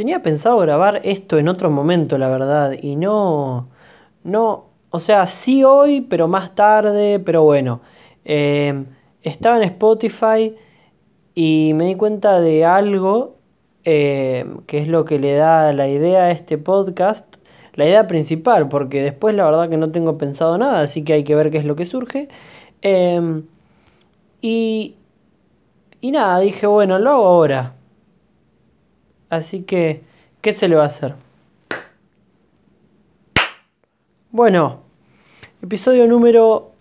tenía pensado grabar esto en otro momento, la verdad, y no, no, o sea, sí hoy, pero más tarde, pero bueno. Em, estaba en Spotify y me di cuenta de algo em, que es lo que le da la idea a este podcast, la idea principal, porque después la verdad que no tengo pensado nada, así que hay que ver qué es lo que surge. Em, y, y nada, dije, bueno, lo hago ahora. Así que, ¿qué se le va a hacer? Bueno, episodio número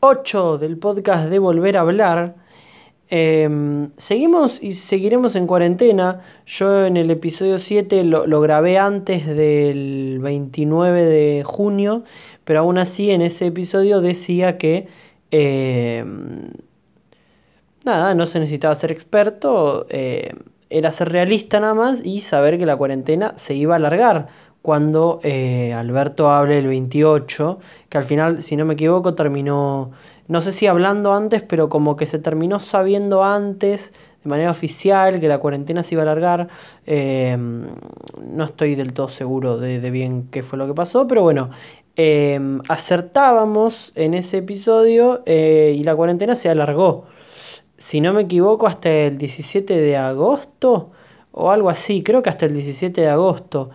8 del podcast de Volver a Hablar. Em, seguimos y seguiremos en cuarentena. Yo en el episodio 7 lo, grabé antes del 29 de junio, pero aún así en ese episodio decía que em, nada, no se necesitaba ser experto, em, era ser realista nada más y saber que la cuarentena se iba a alargar cuando eh, Alberto hable el 28, que al final, si no me equivoco, terminó, no sé si hablando antes, pero como que se terminó sabiendo antes, de manera oficial, que la cuarentena se iba a alargar. Em, no estoy del todo seguro de, bien qué fue lo que pasó, pero bueno, em, acertábamos en ese episodio eh, y la cuarentena se alargó. Si no me equivoco, hasta el 17 de agosto o algo así, creo que hasta el 17 de agosto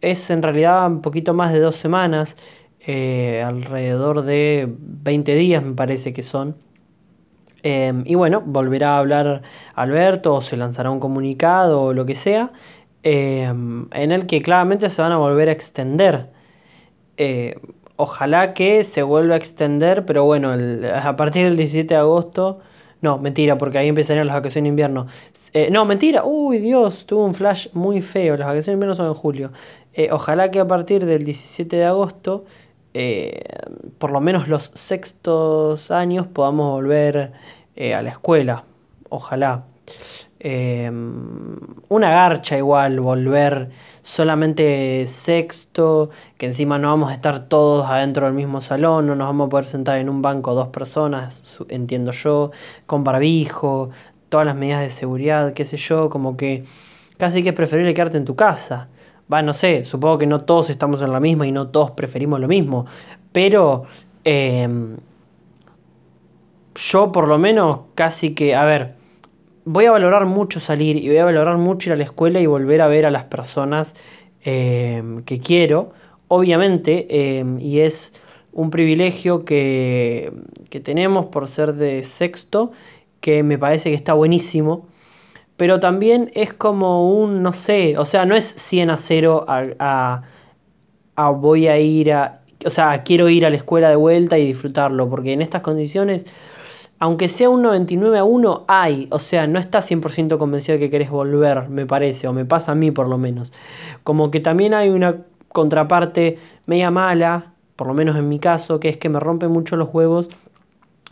es en realidad un poquito más de dos semanas, eh, alrededor de 20 días me parece que son. Em, y bueno, volverá a hablar Alberto o se lanzará un comunicado o lo que sea, em, en el que claramente se van a volver a extender. Eh, ojalá que se vuelva a extender, pero bueno, a partir del 17 de agosto no, mentira, porque ahí empezarían las vacaciones de invierno. Eh, no, mentira. Uy, Dios, tuvo un flash muy feo. Las vacaciones de invierno son en julio. Eh, ojalá que a partir del 17 de agosto, eh, por lo menos los sextos años, podamos volver a la escuela. Ojalá. Em, una garcha igual, volver solamente sexto, que encima no vamos a estar todos adentro del mismo salón, no nos vamos a poder sentar en un banco dos personas, entiendo yo, con barbijo, todas las medidas de seguridad, qué sé yo, como que casi que es preferible quedarte en tu casa. Va, no sé, supongo que no todos estamos en la misma y no todos preferimos lo mismo, pero em, yo por lo menos casi que, a ver, voy a valorar mucho salir y voy a valorar mucho ir a la escuela y volver a ver a las personas em, que quiero, obviamente, em, y es un privilegio que, que, tenemos por ser de sexto, que me parece que está buenísimo, pero también es como un, no sé, o sea, no es 100 a 0 a, a voy a ir a, o sea, quiero ir a la escuela de vuelta y disfrutarlo, porque en estas condiciones aunque sea un 99 a 1, hay. O sea, no estás 100% convencido de que querés volver, me parece, o me pasa a mí por lo menos. Como que también hay una contraparte media mala, por lo menos en mi caso, que es que me rompe mucho los huevos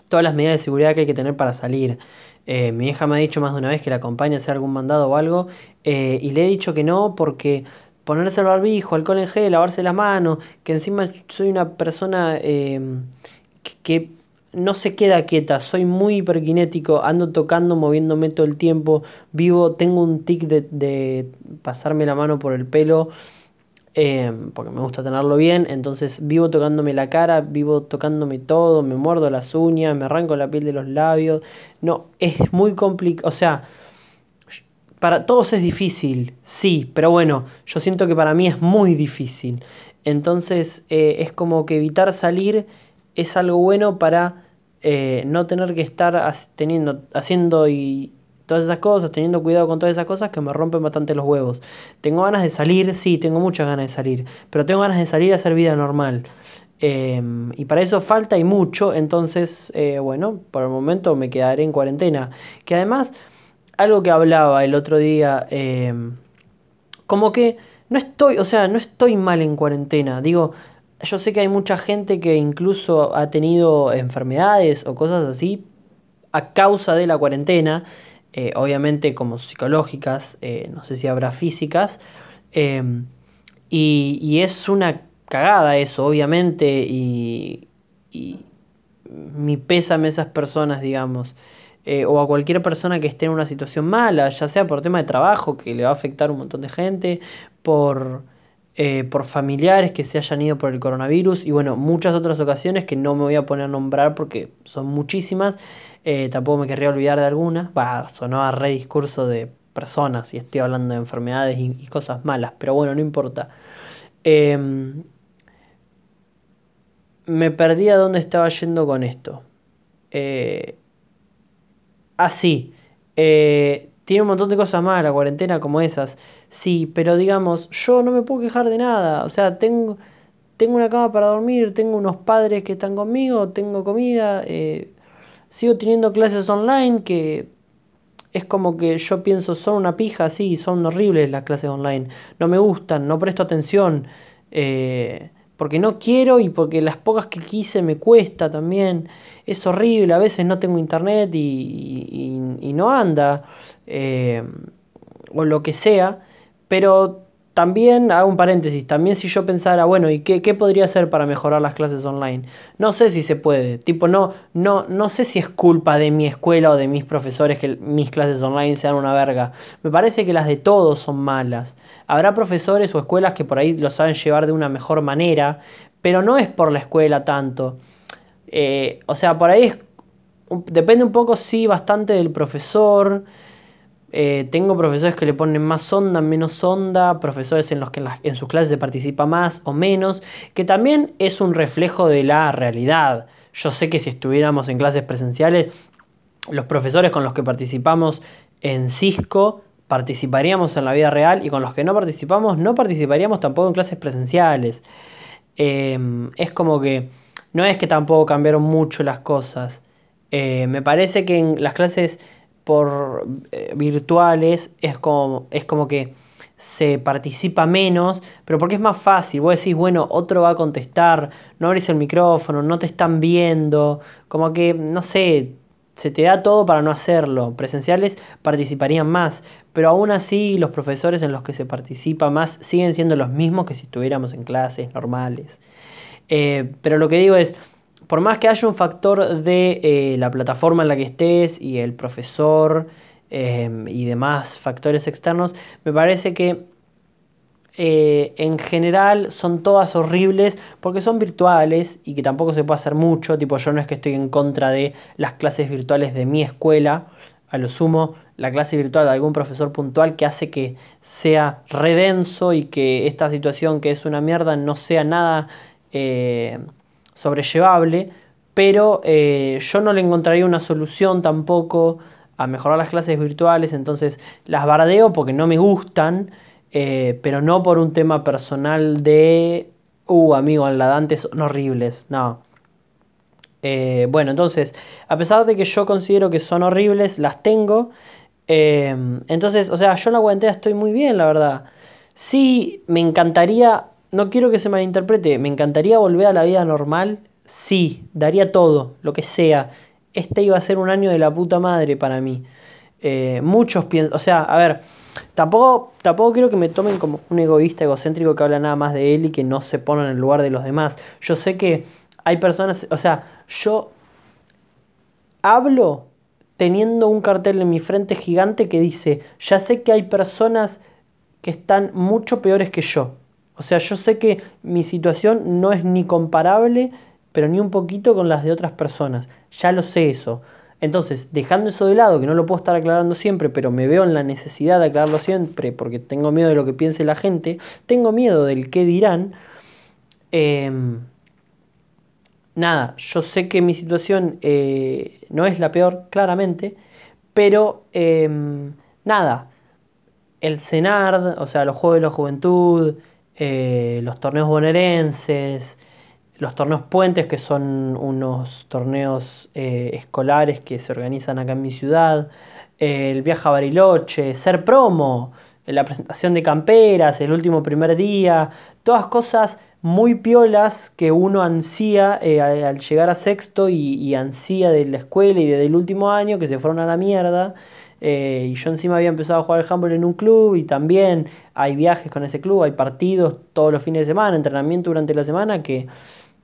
todas las medidas de seguridad que hay que tener para salir. Eh, mi hija me ha dicho más de una vez que la acompañe a hacer algún mandado o algo, eh, y le he dicho que no porque ponerse el barbijo, alcohol en gel, lavarse las manos, que encima soy una persona eh, que no se queda quieta, soy muy hiperkinético, ando tocando, moviéndome todo el tiempo, vivo, tengo un tic de, pasarme la mano por el pelo, em, porque me gusta tenerlo bien, entonces vivo tocándome la cara, vivo tocándome todo, me muerdo las uñas, me arranco la piel de los labios, no, es muy complicado, o sea, para todos es difícil, sí, pero bueno, yo siento que para mí es muy difícil, entonces eh, es como que evitar salir es algo bueno para eh, no tener que estar teniendo, haciendo y todas esas cosas, teniendo cuidado con todas esas cosas que me rompen bastante los huevos. Tengo ganas de salir, sí, tengo muchas ganas de salir, pero tengo ganas de salir a hacer vida normal. Em, y para eso falta y mucho, entonces, eh, bueno, por el momento me quedaré en cuarentena. Que además, algo que hablaba el otro día, em, como que no estoy, o sea, no estoy mal en cuarentena. Digo, yo sé que hay mucha gente que incluso ha tenido enfermedades o cosas así a causa de la cuarentena, eh, obviamente como psicológicas, eh, no sé si habrá físicas, em, y, es una cagada eso, obviamente, y, y mi pésame a esas personas, digamos. eh, o a cualquier persona que esté en una situación mala, ya sea por tema de trabajo, que le va a afectar a un montón de gente, por, eh, por familiares que se hayan ido por el coronavirus y bueno, muchas otras ocasiones que no me voy a poner a nombrar porque son muchísimas, eh, tampoco me querría olvidar de algunas, va, sonó a re discurso de personas y estoy hablando de enfermedades y, cosas malas, pero bueno, no importa. Em, me perdí a dónde estaba yendo con esto. Eh, ah, tiene un montón de cosas más la cuarentena como esas. Sí, pero digamos, yo no me puedo quejar de nada. O sea, tengo, tengo una cama para dormir, tengo unos padres que están conmigo, tengo comida. Eh, sigo teniendo clases online que es como que yo pienso, son una pija, sí, son horribles las clases online. No me gustan, no presto atención. Eh, porque no quiero y porque las pocas que quise me cuesta también. Es horrible, a veces no tengo internet y, no anda, eh, o lo que sea, pero también hago un paréntesis, también si yo pensara, bueno, ¿y qué, podría hacer para mejorar las clases online? No sé si se puede, tipo, no, no, no sé si es culpa de mi escuela o de mis profesores que mis clases online sean una verga. Me parece que las de todos son malas. Habrá profesores o escuelas que por ahí lo saben llevar de una mejor manera, pero no es por la escuela tanto. Eh, o sea, por ahí depende un poco, sí, bastante del profesor. Eh, tengo profesores que le ponen más onda, menos onda, profesores en los que en, sus clases se participa más o menos, que también es un reflejo de la realidad. Yo sé que si estuviéramos en clases presenciales, los profesores con los que participamos en Cisco participaríamos en la vida real y con los que no participamos no participaríamos tampoco en clases presenciales. Em, es como que no es que tampoco cambiaron mucho las cosas. Eh, me parece que en las clases por eh, virtuales es como, es como que se participa menos, pero porque es más fácil. Vos decís, bueno, otro va a contestar, no abrís el micrófono, no te están viendo, como que, no sé, se te da todo para no hacerlo. Presenciales participarían más, pero aún así los profesores en los que se participa más siguen siendo los mismos que si estuviéramos en clases normales. Eh, pero lo que digo es, por más que haya un factor de eh, la plataforma en la que estés y el profesor em, y demás factores externos, me parece que eh, en general son todas horribles porque son virtuales y que tampoco se puede hacer mucho. Tipo, yo no es que estoy en contra de las clases virtuales de mi escuela. A lo sumo, la clase virtual de algún profesor puntual que hace que sea redenso y que esta situación que es una mierda no sea nada eh, sobrellevable, pero eh, yo no le encontraría una solución tampoco a mejorar las clases virtuales, entonces las bardeo porque no me gustan, eh, pero no por un tema personal de, uh, amigo, en son horribles, no. Eh, bueno, entonces, a pesar de que yo considero que son horribles, las tengo. entonces, o sea, yo en la cuarentena estoy muy bien, la verdad. Sí, me encantaría no quiero que se malinterprete, me encantaría volver a la vida normal, sí, daría todo, lo que sea. Este iba a ser un año de la puta madre para mí. Eh, muchos piensan, o sea, a ver, tampoco, tampoco quiero que me tomen como un egoísta egocéntrico que habla nada más de él y que no se pone en el lugar de los demás. Yo sé que hay personas, o sea, yo hablo teniendo un cartel en mi frente gigante que dice, ya sé que hay personas que están mucho peores que yo. O sea, yo sé que mi situación no es ni comparable, pero ni un poquito con las de otras personas. Ya lo sé eso. Entonces, dejando eso de lado, que no lo puedo estar aclarando siempre, pero me veo en la necesidad de aclararlo siempre porque tengo miedo de lo que piense la gente, tengo miedo del qué dirán. Em, nada, yo sé que mi situación eh, no es la peor, claramente, pero em, nada, el CENARD, o sea, los Juegos de la Juventud, eh, los torneos bonaerenses, los torneos puentes, que son unos torneos eh, escolares que se organizan acá en mi ciudad, el viaje a Bariloche, ser promo, la presentación de camperas, el último primer día, todas cosas muy piolas que uno ansía eh, al llegar a sexto y, y ansía de la escuela y desde el último año que se fueron a la mierda. Eh, y yo encima había empezado a jugar al handball en un club y también hay viajes con ese club, hay partidos todos los fines de semana, entrenamiento durante la semana que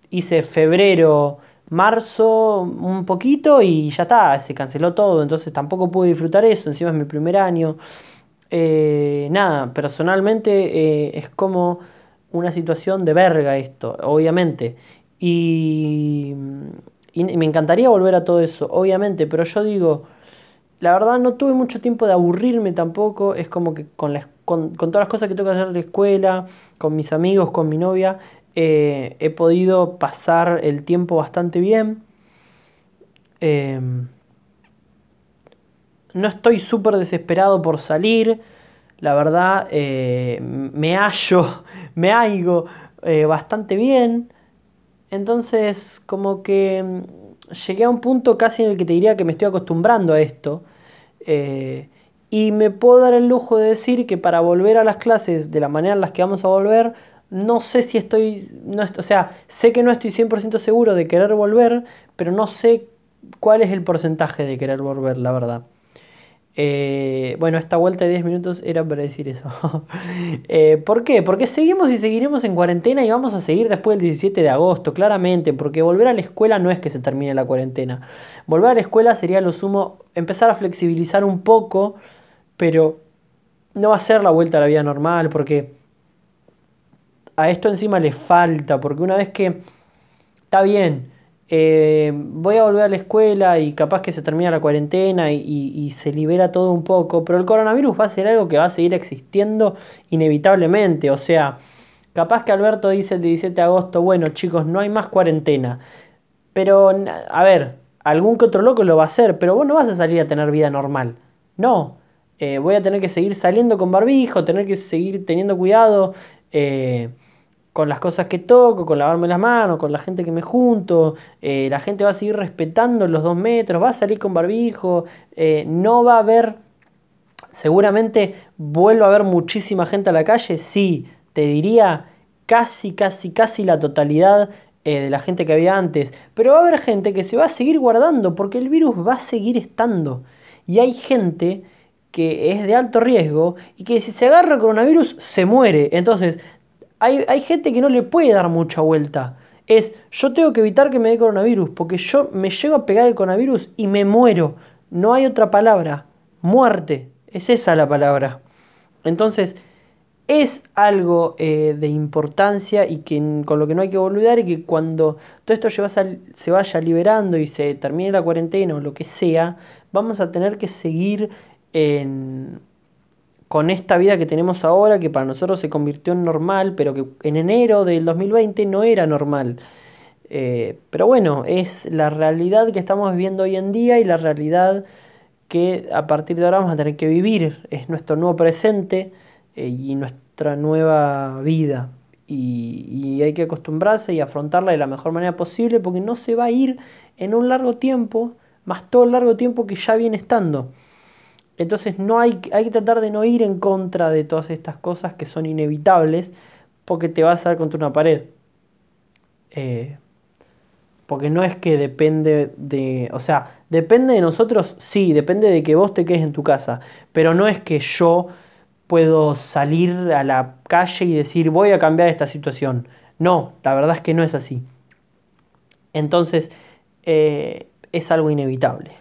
hice febrero, marzo un poquito y ya está, se canceló todo, entonces tampoco pude disfrutar eso, encima es mi primer año. Eh, nada, personalmente eh, es como una situación de verga esto, obviamente. Y me encantaría volver a todo eso, obviamente, pero yo digo, la verdad no tuve mucho tiempo de aburrirme tampoco, es como que con, con, todas las cosas que tengo que hacer en la escuela, con mis amigos, con mi novia, eh, he podido pasar el tiempo bastante bien. Em, no estoy súper desesperado por salir. La verdad, eh, me hallo, me hallo eh, bastante bien. Entonces, como que llegué a un punto casi en el que te diría que me estoy acostumbrando a esto. y me puedo dar el lujo de decir que para volver a las clases de la manera en las que vamos a volver, no sé si estoy, no, o sea, sé que no estoy 100% seguro de querer volver, pero no sé cuál es el porcentaje de querer volver, la verdad. Eh, bueno, esta vuelta de 10 minutos era para decir eso. Eh, ¿Por qué? Porque seguimos y seguiremos en cuarentena y vamos a seguir después del 17 de agosto, claramente, porque volver a la escuela no es que se termine la cuarentena. Volver a la escuela sería lo sumo, empezar a flexibilizar un poco, pero no va a ser la vuelta a la vida normal, porque a esto encima le falta, porque una vez que está bien, eh, voy a volver a la escuela y capaz que se termina la cuarentena y, se libera todo un poco, pero el coronavirus va a ser algo que va a seguir existiendo inevitablemente, o sea, capaz que Alberto dice el 17 de agosto, bueno chicos, no hay más cuarentena, pero a ver, algún que otro loco lo va a hacer, pero vos no vas a salir a tener vida normal, no. Eh, voy a tener que seguir saliendo con barbijo, tener que seguir teniendo cuidado. Eh, con las cosas que toco, con lavarme las manos, con la gente que me junto, eh, la gente va a seguir respetando los dos metros, va a salir con barbijo, eh, no va a haber, seguramente vuelva a haber muchísima gente a la calle, sí, te diría casi, casi, casi la totalidad eh, de la gente que había antes, pero va a haber gente que se va a seguir guardando porque el virus va a seguir estando. Y hay gente que es de alto riesgo y que si se agarra coronavirus se muere. Entonces, hay, gente que no le puede dar mucha vuelta. Es, yo tengo que evitar que me dé coronavirus, porque yo me llego a pegar el coronavirus y me muero. No hay otra palabra. Muerte. Es esa la palabra. Entonces, es algo eh, de importancia y que con lo que no hay que olvidar y que cuando todo esto se vaya liberando y se termine la cuarentena o lo que sea, vamos a tener que seguir en, con esta vida que tenemos ahora, que para nosotros se convirtió en normal, pero que en enero del 2020 no era normal. Eh, pero bueno, es la realidad que estamos viviendo hoy en día y la realidad que a partir de ahora vamos a tener que vivir. Es nuestro nuevo presente eh, y nuestra nueva vida. Y, y, hay que acostumbrarse y afrontarla de la mejor manera posible porque no se va a ir en un largo tiempo, más todo el largo tiempo que ya viene estando. Entonces no hay, hay que tratar de no ir en contra de todas estas cosas que son inevitables porque te vas a dar contra una pared. Eh, porque no es que depende de... O sea, depende de nosotros, sí, depende de que vos te quedes en tu casa. Pero no es que yo puedo salir a la calle y decir voy a cambiar esta situación. No, la verdad es que no es así. Entonces, eh, es algo inevitable.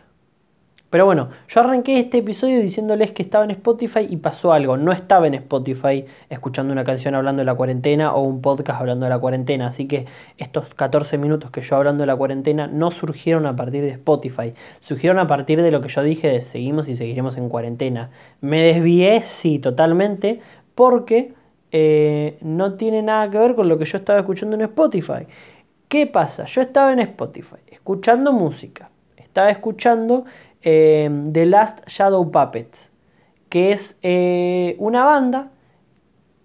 Pero bueno, yo arranqué este episodio diciéndoles que estaba en Spotify y pasó algo. No estaba en Spotify escuchando una canción hablando de la cuarentena o un podcast hablando de la cuarentena. Así que estos 14 minutos que yo hablando de la cuarentena no surgieron a partir de Spotify. Surgieron a partir de lo que yo dije de seguimos y seguiremos en cuarentena. Me desvié, sí, totalmente, porque eh, no tiene nada que ver con lo que yo estaba escuchando en Spotify. ¿Qué pasa? Yo estaba en Spotify escuchando música. Estaba escuchando Em, The Last Shadow Puppets, que es eh, una banda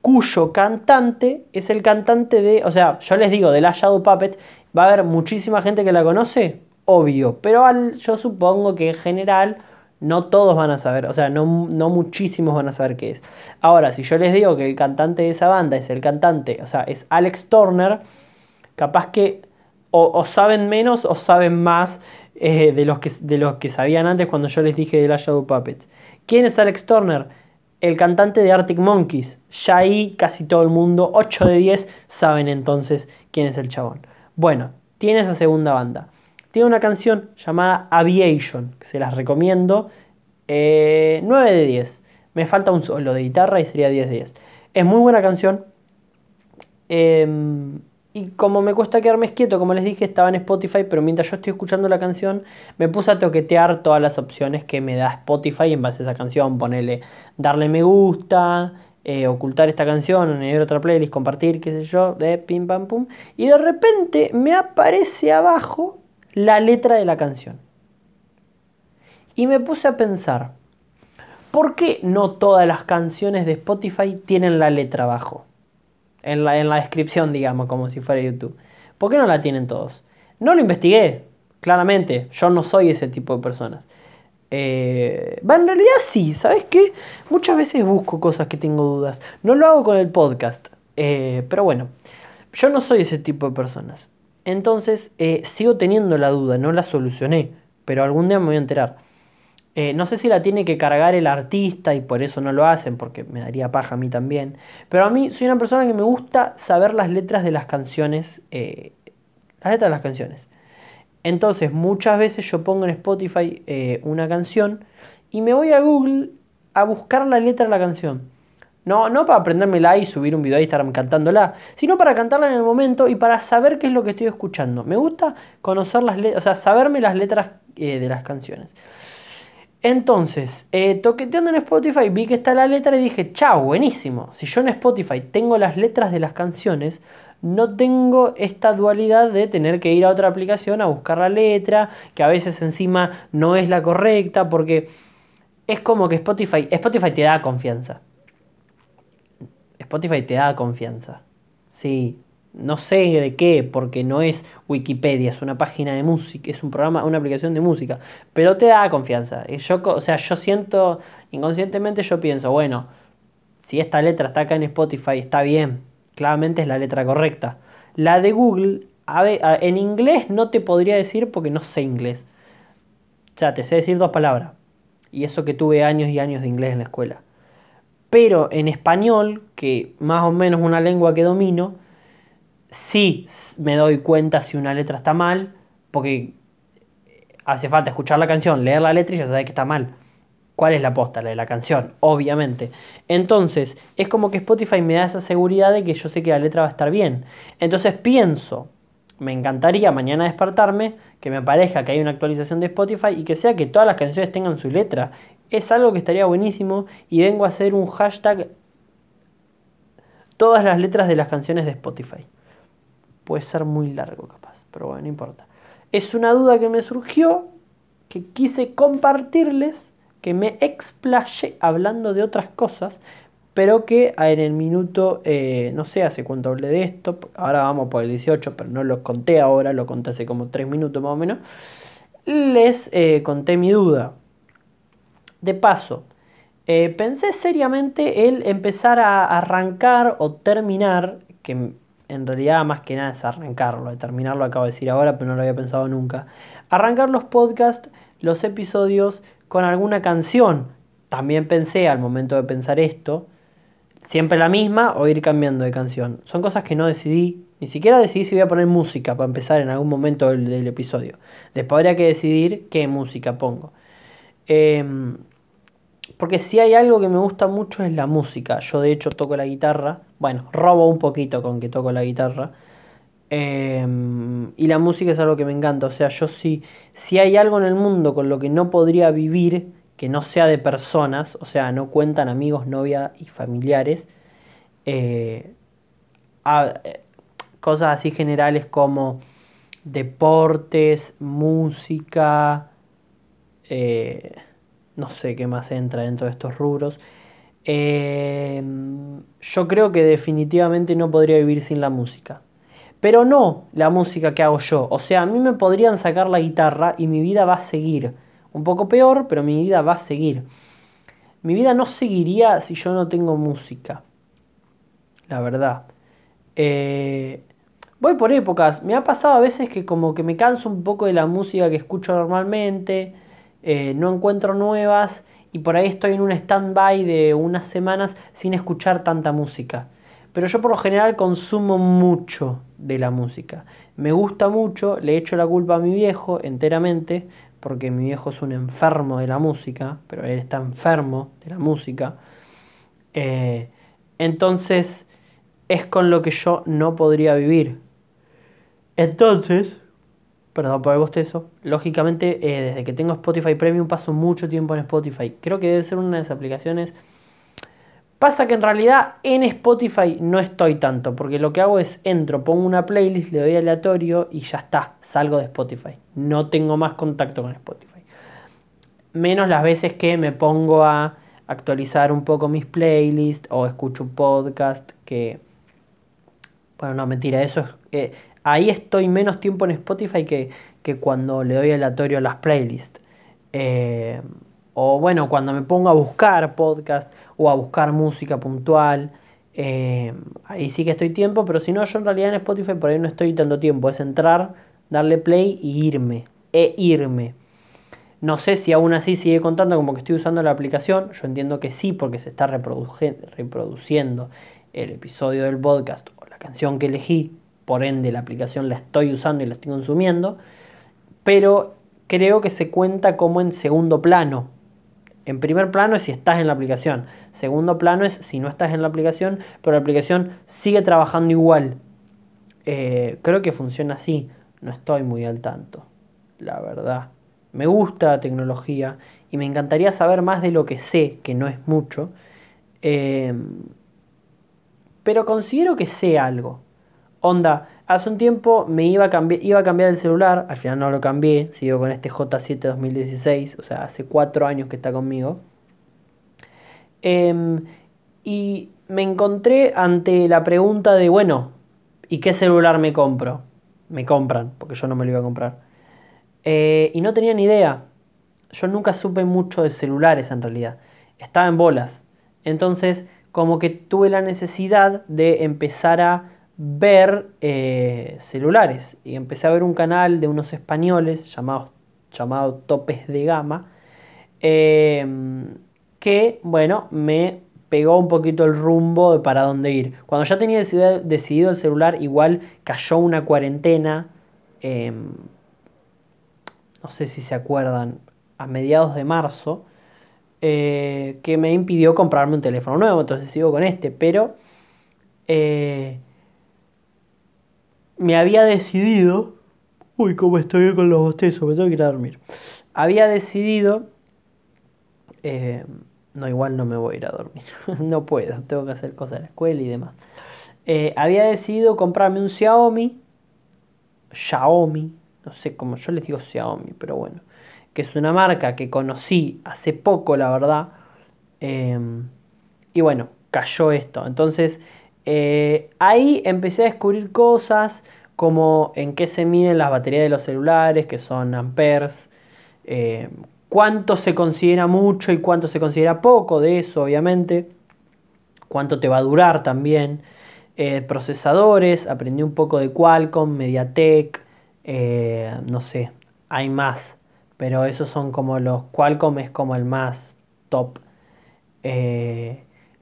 cuyo cantante es el cantante de, o sea, yo les digo, The Last Shadow Puppets, va a haber muchísima gente que la conoce, obvio, pero yo supongo que en general no todos van a saber, o sea, no, no, muchísimos van a saber qué es. Ahora, si yo les digo que el cantante de esa banda es el cantante, o sea, es Alex Turner, capaz que o saben menos o saben más eh, de, los que, de los que sabían antes cuando yo les dije de la Shadow Puppets. ¿Quién es Alex Turner? El cantante de Arctic Monkeys. Ya ahí casi todo el mundo, 8 de 10, saben entonces quién es el chabón. Bueno, tiene esa segunda banda. Tiene una canción llamada Aviation, que se las recomiendo. 9 eh, de 10. Me falta un solo de guitarra y sería 10 de 10. Es muy buena canción. Em, y como me cuesta quedarme quieto, como les dije, estaba en Spotify, pero mientras yo estoy escuchando la canción, me puse a toquetear todas las opciones que me da Spotify en base a esa canción. Ponerle, darle me gusta, eh, ocultar esta canción, añadir otra playlist, compartir, qué sé yo, de pim pam pum. Y de repente me aparece abajo la letra de la canción. Y me puse a pensar, ¿por qué no todas las canciones de Spotify tienen la letra abajo? En la, en la descripción, digamos, como si fuera YouTube. ¿Por qué no la tienen todos? No lo investigué, claramente. Yo no soy ese tipo de personas. Eh, en realidad sí, ¿sabes qué? Muchas veces busco cosas que tengo dudas. No lo hago con el podcast. Eh, pero bueno, yo no soy ese tipo de personas. Entonces, eh, sigo teniendo la duda, no la solucioné. Pero algún día me voy a enterar. Eh, no sé si la tiene que cargar el artista y por eso no lo hacen, porque me daría paja a mí también. Pero a mí soy una persona que me gusta saber las letras de las canciones. las letras de las canciones. Entonces, muchas veces yo pongo en Spotify eh, una canción y me voy a Google a buscar la letra de la canción. No, no para aprendérmela y subir un video y estar cantándola, sino para cantarla en el momento y para saber qué es lo que estoy escuchando. Me gusta conocer las letras, o sea, saberme las letras eh, de las canciones. Entonces, eh, toqueteando en Spotify, vi que está la letra y dije, chao, buenísimo. Si yo en Spotify tengo las letras de las canciones, no tengo esta dualidad de tener que ir a otra aplicación a buscar la letra, que a veces encima no es la correcta, porque es como que Spotify, Spotify te da confianza. Spotify te da confianza. Sí, no sé de qué, porque no es Wikipedia, es una página de música, es un programa, una aplicación de música, pero te da confianza. Yo, o sea, yo siento, inconscientemente yo pienso, bueno, si esta letra está acá en Spotify, está bien, claramente es la letra correcta. La de Google, en inglés no te podría decir porque no sé inglés. Sea, te sé decir dos palabras. Y eso que tuve años y años de inglés en la escuela. Pero en español, que más o menos una lengua que domino, sí me doy cuenta si una letra está mal, porque hace falta escuchar la canción, leer la letra y ya sabes que está mal. ¿Cuál es la posta? La de la canción, obviamente. Entonces, es como que Spotify me da esa seguridad de que yo sé que la letra va a estar bien. Entonces pienso, me encantaría mañana despertarme, que me parezca que hay una actualización de Spotify y que sea que todas las canciones tengan su letra. Es algo que estaría buenísimo y vengo a hacer un hashtag todas las letras de las canciones de Spotify. Puede ser muy largo capaz, pero bueno, no importa. Es una duda que me surgió, que quise compartirles que me explayé hablando de otras cosas, pero que en el minuto, eh, no sé hace cuánto hablé de esto, ahora vamos por el 18, pero no lo conté ahora, lo conté hace como 3 minutos más o menos, les eh, conté mi duda. De paso, eh, pensé seriamente el empezar a arrancar o terminar, que en realidad más que nada es arrancarlo, terminarlo acabo de decir ahora, pero no lo había pensado nunca, arrancar los podcasts, los episodios con alguna canción. También pensé al momento de pensar esto, siempre la misma o ir cambiando de canción. Son cosas que no decidí, ni siquiera decidí si voy a poner música para empezar en algún momento del, episodio. Después habría que decidir qué música pongo. Em, porque si hay algo que me gusta mucho es la música. Yo de hecho toco la guitarra. Bueno, robo un poquito con que toco la guitarra. Em, y la música es algo que me encanta. O sea, yo sí, si hay algo en el mundo con lo que no podría vivir, que no sea de personas, o sea, no cuentan amigos, novia y familiares, eh, cosas así generales como deportes, música, eh, no sé qué más entra dentro de estos rubros. Em, yo creo que definitivamente no podría vivir sin la música pero no la música que hago yo. O sea, a mí me podrían sacar la guitarra y mi vida va a seguir. Un poco peor, pero mi vida va a seguir. Mi vida no seguiría si yo no tengo música. La verdad. Eh, voy por épocas. Me ha pasado a veces que como que me canso un poco de la música que escucho normalmente. Eh, no encuentro nuevas. Y por ahí estoy en un stand-by de unas semanas sin escuchar tanta música. pero yo por lo general consumo mucho de la música. Me gusta mucho, le echo la culpa a mi viejo enteramente, porque mi viejo es un enfermo de la música, pero él está enfermo de la música. Eh, entonces es con lo que yo no podría vivir. Entonces, perdón por el bostezo, lógicamente eh, desde que tengo Spotify Premium paso mucho tiempo en Spotify. Creo que debe ser una de las aplicaciones... Pasa que en realidad en Spotify no estoy tanto, porque lo que hago es entro, pongo una playlist, le doy aleatorio y ya está, salgo de Spotify. No tengo más contacto con Spotify. Menos las veces que me pongo a actualizar un poco mis playlists o escucho un podcast que... Bueno, no, mentira, eso es... Eh, ahí estoy menos tiempo en Spotify que, cuando le doy aleatorio a las playlists. Eh, o bueno, cuando me pongo a buscar podcast o a buscar música puntual. Eh, ahí sí que estoy tiempo, pero si no, yo en realidad en Spotify por ahí no estoy tanto tiempo. Es entrar, darle play y irme. E irme. No sé si aún así sigue contando como que estoy usando la aplicación. Yo entiendo que sí, porque se está reproduciendo el episodio del podcast o la canción que elegí por ende la aplicación la estoy usando y la estoy consumiendo, pero creo que se cuenta como en segundo plano. En primer plano es si estás en la aplicación, segundo plano es si no estás en la aplicación, pero la aplicación sigue trabajando igual. Eh, creo que funciona así, no estoy muy al tanto, la verdad. Me gusta la tecnología y me encantaría saber más de lo que sé, que no es mucho, eh, pero considero que sé algo. Onda, hace un tiempo me iba a, cambiar, iba a cambiar el celular, al final no lo cambié, sigo con este J7 2016, o sea, hace cuatro años que está conmigo. Em, y me encontré ante la pregunta de, bueno, ¿y qué celular me compro? Me compran, porque yo no me lo iba a comprar. Eh, y no tenía ni idea. Yo nunca supe mucho de celulares en realidad. Estaba en bolas. Entonces, como que tuve la necesidad de empezar a ver eh, celulares. Y empecé a ver un canal de unos españoles llamados llamado Topes de Gama em, que bueno me pegó un poquito el rumbo de para dónde ir. Cuando ya tenía decidido, el celular igual cayó una cuarentena em, no sé si se acuerdan a mediados de marzo eh, que me impidió comprarme un teléfono nuevo. Entonces sigo con este pero eh, me había decidido. Uy, cómo estoy con los bostezos, me tengo que ir a dormir. Había decidido. Eh, no, igual no me voy a ir a dormir. no puedo, tengo que hacer cosas de la escuela y demás. Eh, había decidido comprarme un Xiaomi. Xiaomi, no sé cómo yo les digo Xiaomi, pero bueno. Que es una marca que conocí hace poco, la verdad. Eh, y bueno, cayó esto. Entonces eh, ahí empecé a descubrir cosas como en qué se miden las baterías de los celulares, que son amperes, eh, cuánto se considera mucho y cuánto se considera poco de eso, obviamente, cuánto te va a durar también. Eh, procesadores, aprendí un poco de Qualcomm, MediaTek, no sé, hay más, pero esos son como los Qualcomm es como el más top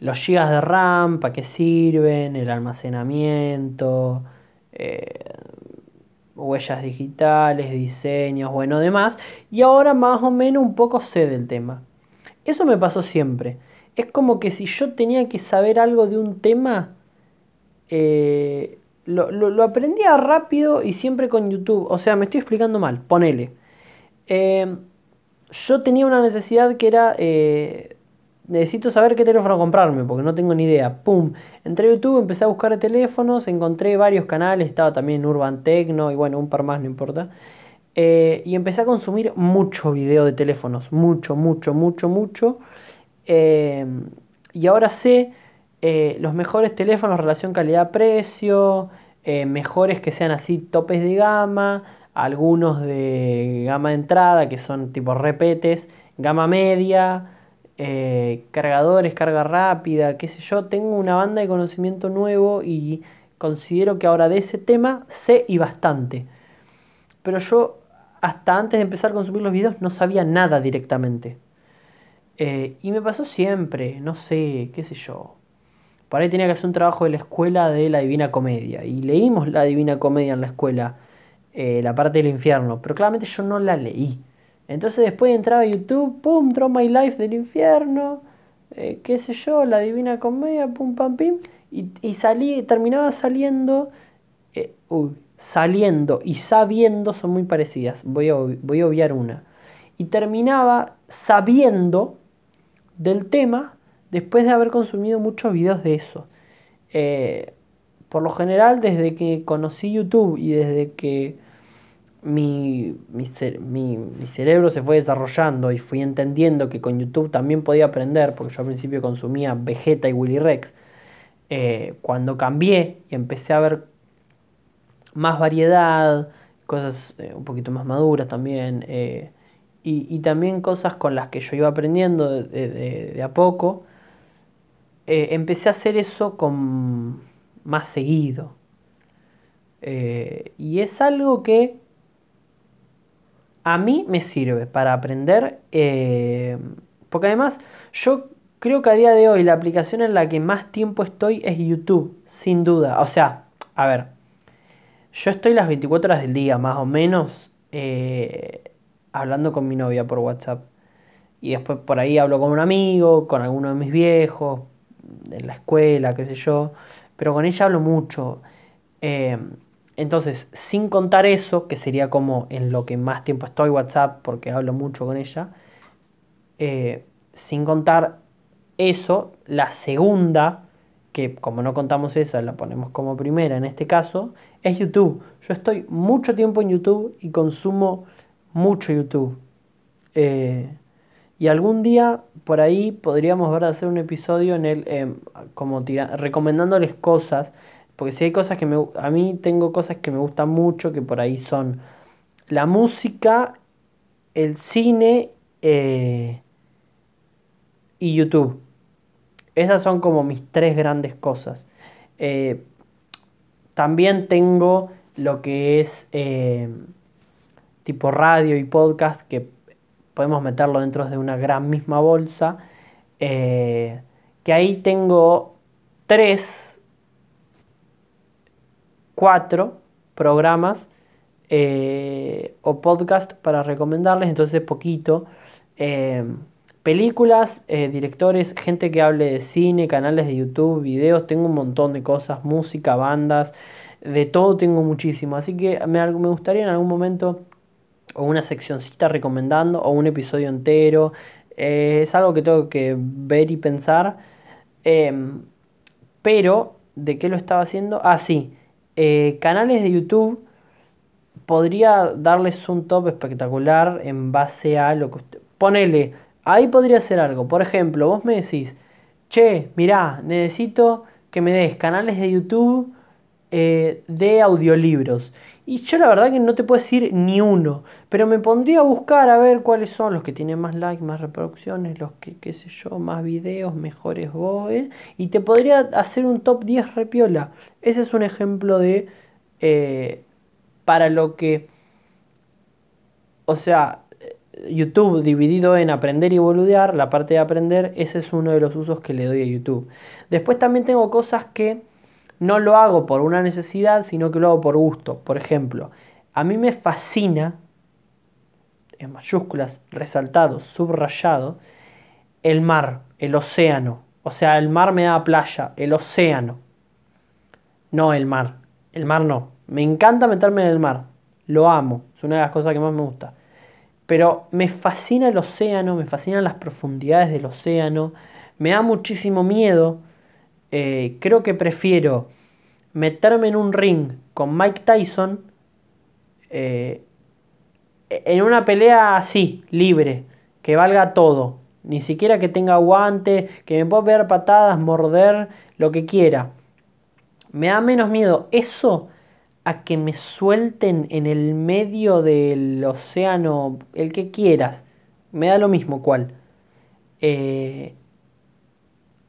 los gigas de RAM, para qué sirven, el almacenamiento, eh, huellas digitales, diseños, bueno, demás. Y ahora más o menos un poco sé del tema. Eso me pasó siempre. Es como que si yo tenía que saber algo de un tema, eh, lo, aprendía rápido y siempre con YouTube. O sea, me estoy explicando mal, ponele. Eh, yo tenía una necesidad que era necesito saber qué teléfono comprarme, porque no tengo ni idea. Pum, entré a YouTube, empecé a buscar teléfonos, encontré varios canales, estaba también Urban Tecno y bueno, un par más, no importa. Eh, y empecé a consumir mucho video de teléfonos, mucho, mucho, mucho, mucho. Eh, y ahora sé eh, los mejores teléfonos, relación calidad-precio, mejores que sean así topes de gama, algunos de gama de entrada que son tipo repetes, gama media. Eh, cargadores, carga rápida, qué sé yo, tengo una banda de conocimiento nuevo y considero que ahora de ese tema sé y bastante. Pero yo hasta antes de empezar a consumir los videos no sabía nada directamente. Eh, y me pasó siempre, no sé, qué sé yo. por ahí tenía que hacer un trabajo de la escuela de la Divina Comedia. Y leímos la Divina Comedia en la escuela, eh, la parte del infierno, pero claramente yo no la leí. Entonces después entraba YouTube, pum, Draw My Life del infierno, eh, qué sé yo, la Divina Comedia, pum, pam, pim. Y, salí, terminaba saliendo, eh, uy, saliendo y sabiendo son muy parecidas. Voy a, voy a obviar una. Y terminaba sabiendo del tema después de haber consumido muchos videos de eso. Eh, por lo general, desde que conocí YouTube y desde que mi, mi, cerebro se fue desarrollando y fui entendiendo que con YouTube también podía aprender, porque yo al principio consumía Vegeta y Willy Rex, eh, cuando cambié y empecé a ver más variedad, cosas eh, un poquito más maduras también, y, también cosas con las que yo iba aprendiendo de a poco, eh, empecé a hacer eso con más seguido. Eh, y es algo que a mí me sirve para aprender. Eh, porque además yo creo que a día de hoy la aplicación en la que más tiempo estoy es YouTube, sin duda. O sea, a ver, yo estoy las 24 horas del día más o menos hablando con mi novia por WhatsApp. Y después por ahí hablo con un amigo, con alguno de mis viejos, en la escuela, qué sé yo, pero con ella hablo mucho. Eh, entonces, sin contar eso, que sería como en lo que más tiempo estoy WhatsApp, porque hablo mucho con ella, eh, sin contar eso, la segunda, que como no contamos esa, la ponemos como primera en este caso, es YouTube. Yo estoy mucho tiempo en YouTube y consumo mucho YouTube. Eh, y algún día por ahí podríamos ver hacer un episodio en el em, como recomendándoles cosas. Porque si hay cosas que me a mí tengo cosas que me gustan mucho, que por ahí son la música, el cine eh, y YouTube. Esas son como mis tres grandes cosas. Eh, también tengo lo que es eh, tipo radio y podcast que podemos meterlo dentro de una gran misma bolsa. Que ahí tengo tres, cuatro programas eh, o podcast para recomendarles, entonces poquito. Eh, películas, directores, gente que hable de cine, canales de YouTube, videos, tengo un montón de cosas, música, bandas, de todo tengo muchísimo. Así que me, gustaría en algún momento o una seccioncita recomendando o un episodio entero. Eh, es algo que tengo que ver y pensar. Em, pero, ¿de qué lo estaba haciendo? Ah, sí. Eh, canales de YouTube. Podría darles un top espectacular en base a lo que usted... Ponele, ahí podría ser algo. Por ejemplo, vos me decís, che, mirá, necesito que me des canales de YouTube eh, de audiolibros. Y yo la verdad que no te puedo decir ni uno, pero me pondría a buscar a ver cuáles son los que tienen más likes, más reproducciones, los que, qué sé yo, más videos, mejores voces, y te podría hacer un top 10 repiola. Ese es un ejemplo de eh, para lo que, o sea, YouTube dividido en aprender y boludear, la parte de aprender, ese es uno de los usos que le doy a YouTube. Después también tengo cosas que no lo hago por una necesidad, sino que lo hago por gusto. Por ejemplo, a mí me fascina, en mayúsculas, resaltado, subrayado, el mar, el océano. O sea, el mar me da playa, el océano. No el mar. El mar no. Me encanta meterme en el mar. Lo amo. Es una de las cosas que más me gusta. Pero me fascina el océano, me fascinan las profundidades del océano. Me da muchísimo miedo eh, creo que prefiero meterme en un ring con Mike Tyson eh, en una pelea así, libre, que valga todo. Ni siquiera que tenga guante, que me pueda pegar patadas, morder, lo que quiera. Me da menos miedo eso a que me suelten en el medio del océano, el que quieras. Me da lo mismo cuál. Eh,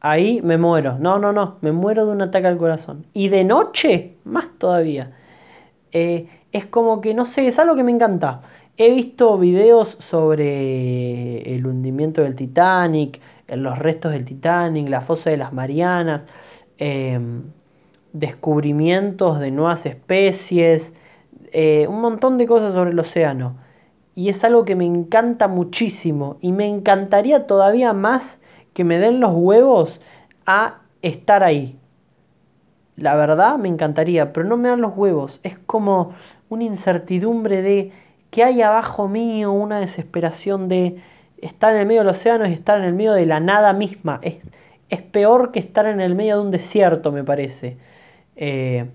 ahí me muero. No, no, no, me muero de un ataque al corazón. Y de noche, más todavía. Eh, es como que, no sé, es algo que me encanta. He visto videos sobre el hundimiento del Titanic, los restos del Titanic, la fosa de las Marianas. em, descubrimientos de nuevas especies, eh, un montón de cosas sobre el océano. Y es algo que me encanta muchísimo y me encantaría todavía más que me den los huevos a estar ahí. La verdad me encantaría, pero no me dan los huevos. Es como una incertidumbre de qué hay abajo mío, una desesperación de estar en el medio del océano y estar en el medio de la nada misma. Es, es peor que estar en el medio de un desierto, me parece. Eh,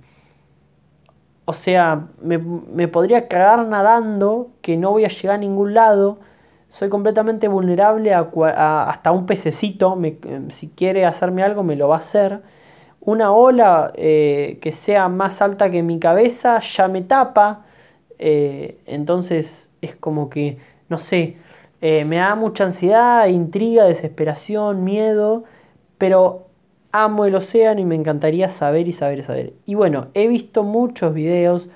o sea, me, podría cagar nadando, que no voy a llegar a ningún lado. Soy completamente vulnerable a, hasta un pececito. si quiere hacerme algo, me lo va a hacer. Una ola eh, que sea más alta que mi cabeza ya me tapa. Eh, entonces es como que, no sé, eh, me da mucha ansiedad, intriga, desesperación, miedo. Pero amo el océano y me encantaría saber y saber y saber. Y bueno, he visto muchos videos,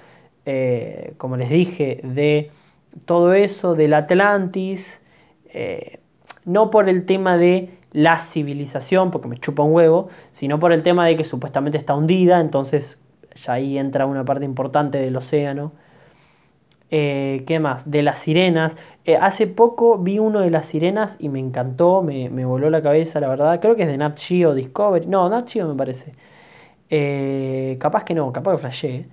eh, como les dije, de todo eso, del Atlantis, eh, no por el tema de la civilización, porque me chupa un huevo, sino por el tema de que supuestamente está hundida, entonces ya ahí entra una parte importante del océano. Eh, ¿Qué más? De las sirenas. Eh, hace poco vi uno de las sirenas y me encantó, me, voló la cabeza, la verdad. Creo que es de Nat Geo Discovery. No, Nat Geo me parece. Capaz que no, capaz que flashé.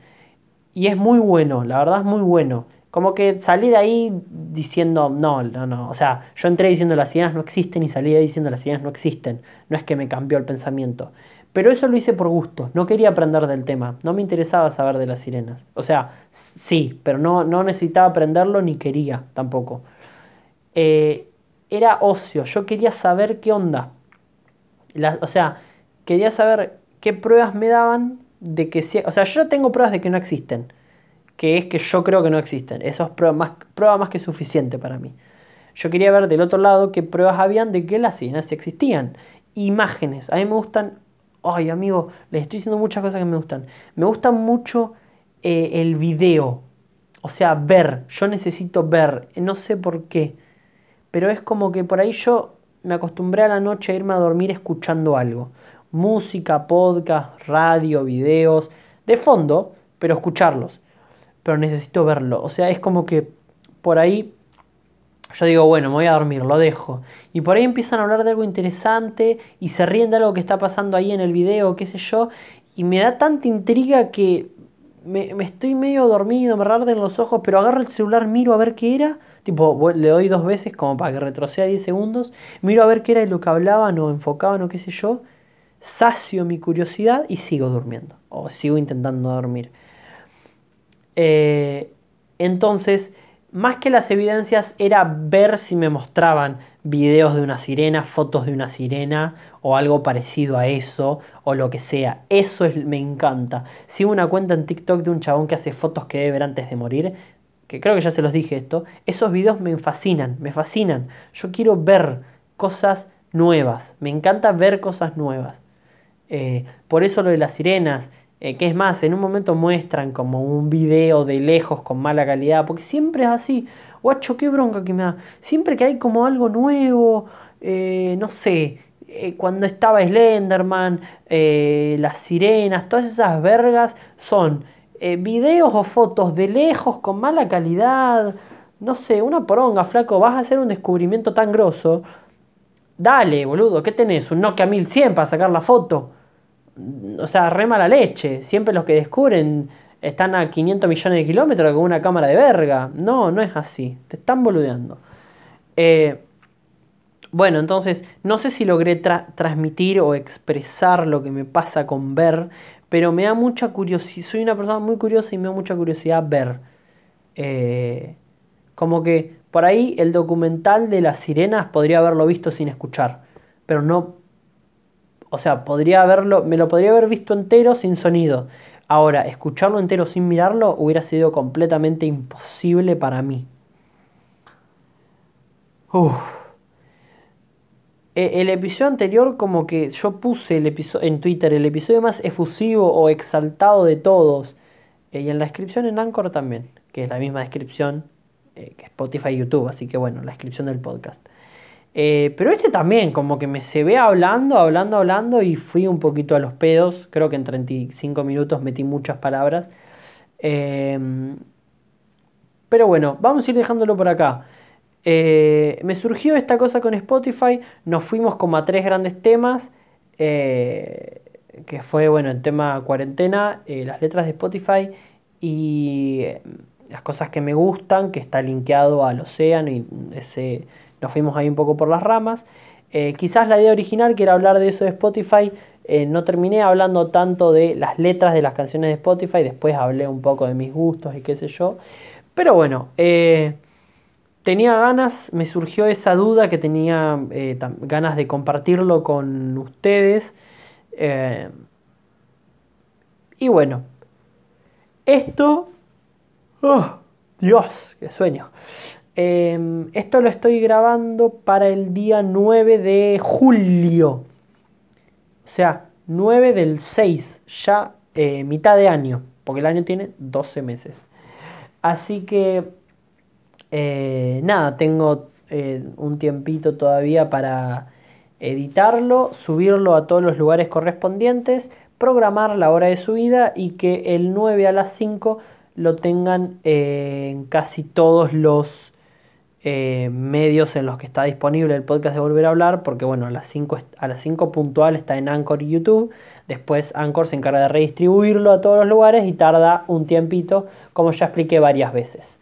Y es muy bueno, la verdad es muy bueno. Como que salí de ahí diciendo, no, no, no. O sea, yo entré diciendo las sirenas no existen y salí de ahí diciendo las sirenas no existen. No es que me cambió el pensamiento. Pero eso lo hice por gusto, no quería aprender del tema, no me interesaba saber de las sirenas. O sea, sí, pero no, no necesitaba aprenderlo ni quería tampoco. Eh, era ocio, yo quería saber qué onda. o sea, quería saber qué pruebas me daban de que O sea, yo tengo pruebas de que no existen. Que es que yo creo que no existen. Eso es prueba más, prueba más que suficiente para mí. Yo quería ver del otro lado qué pruebas habían de que las sirenas existían. Imágenes. A mí me gustan ay amigo, les estoy diciendo muchas cosas que me gustan. Me gusta mucho eh, el video. O sea, ver. Yo necesito ver. No sé por qué. Pero es como que por ahí yo me acostumbré a la noche a irme a dormir escuchando algo. Música, podcast, radio, videos. De fondo, pero escucharlos. Pero necesito verlo. O sea, es como que por ahí yo digo, bueno, me voy a dormir, lo dejo. Y por ahí empiezan a hablar de algo interesante y se ríen de algo que está pasando ahí en el video, qué sé yo. Y me da tanta intriga que me, estoy medio dormido, me arden los ojos, pero agarro el celular, miro a ver qué era. Tipo, le doy dos veces como para que retroceda 10 segundos. Miro a ver qué era lo que hablaban o enfocaban o qué sé yo. Sacio mi curiosidad y sigo durmiendo. O sigo intentando dormir. Eh, entonces más que las evidencias era ver si me mostraban videos de una sirena, fotos de una sirena o algo parecido a eso o lo que sea. Eso es, me encanta. Sigo una cuenta en TikTok de un chabón que hace fotos que debe ver antes de morir, que creo que ya se los dije esto. Esos videos me fascinan, me fascinan. Yo quiero ver cosas nuevas, me encanta ver cosas nuevas. Eh, por eso lo de las sirenas, eh, que es más, en un momento muestran como un video de lejos con mala calidad, porque siempre es así. Guacho, qué bronca que me da. Siempre que hay como algo nuevo, eh, no sé, eh, cuando estaba Slenderman, las sirenas, todas esas vergas son videos o fotos de lejos con mala calidad. No sé, una poronga, flaco, vas a hacer un descubrimiento tan grosso. Dale, boludo, ¿qué tenés? ¿Un Nokia 1100 para sacar la foto? O sea, rema la leche. Siempre los que descubren están a 500 millones de kilómetros con una cámara de verga. No, no es así. Te están boludeando. Eh, bueno, entonces, no sé si logré transmitir o expresar lo que me pasa con ver, pero me da mucha curiosidad. Soy una persona muy curiosa y me da mucha curiosidad ver. Eh, como que por ahí el documental de las sirenas podría haberlo visto sin escuchar, pero no o sea, podría haberlo, me lo podría haber visto entero sin sonido. Ahora, escucharlo entero sin mirarlo hubiera sido completamente imposible para mí. E, el episodio anterior, como que yo puse el episodio en Twitter, el episodio más efusivo o exaltado de todos. Eh, y en la descripción en Anchor también, que es la misma descripción eh, que Spotify y YouTube, así que bueno, la descripción del podcast. Eh, pero este también, como que me se ve hablando, hablando, hablando y fui un poquito a los pedos. Creo que en 35 minutos metí muchas palabras. Em, pero bueno, vamos a ir dejándolo por acá. Eh, me surgió esta cosa con Spotify, nos fuimos como a tres grandes temas, eh, que fue, bueno, el tema cuarentena, las letras de Spotify y las cosas que me gustan, que está linkeado al océano y ese nos fuimos ahí un poco por las ramas. Eh, quizás la idea original, que era hablar de eso de Spotify, eh, no terminé hablando tanto de las letras de las canciones de Spotify, después hablé un poco de mis gustos y qué sé yo. Pero bueno, eh, tenía ganas, me surgió esa duda que tenía ganas de compartirlo con ustedes. y bueno, esto... ¡Oh! Dios, qué sueño. Em, esto lo estoy grabando para el día 9 de julio. O sea, 9 del 6, ya eh, mitad de año, porque el año tiene 12 meses. Así que, eh, nada, tengo eh, un tiempito todavía para editarlo, subirlo a todos los lugares correspondientes, programar la hora de subida y que el 9 a las 5 lo tengan en casi todos los eh, medios en los que está disponible el podcast de Volver a Hablar, porque bueno, a las 5, a las 5 puntual está en Anchor y YouTube, después Anchor se encarga de redistribuirlo a todos los lugares y tarda un tiempito, como ya expliqué varias veces.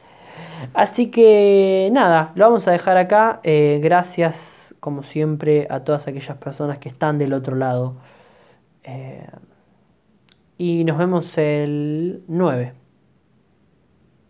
Así que nada, lo vamos a dejar acá. Eh, gracias, como siempre, a todas aquellas personas que están del otro lado. Eh, y nos vemos el 9.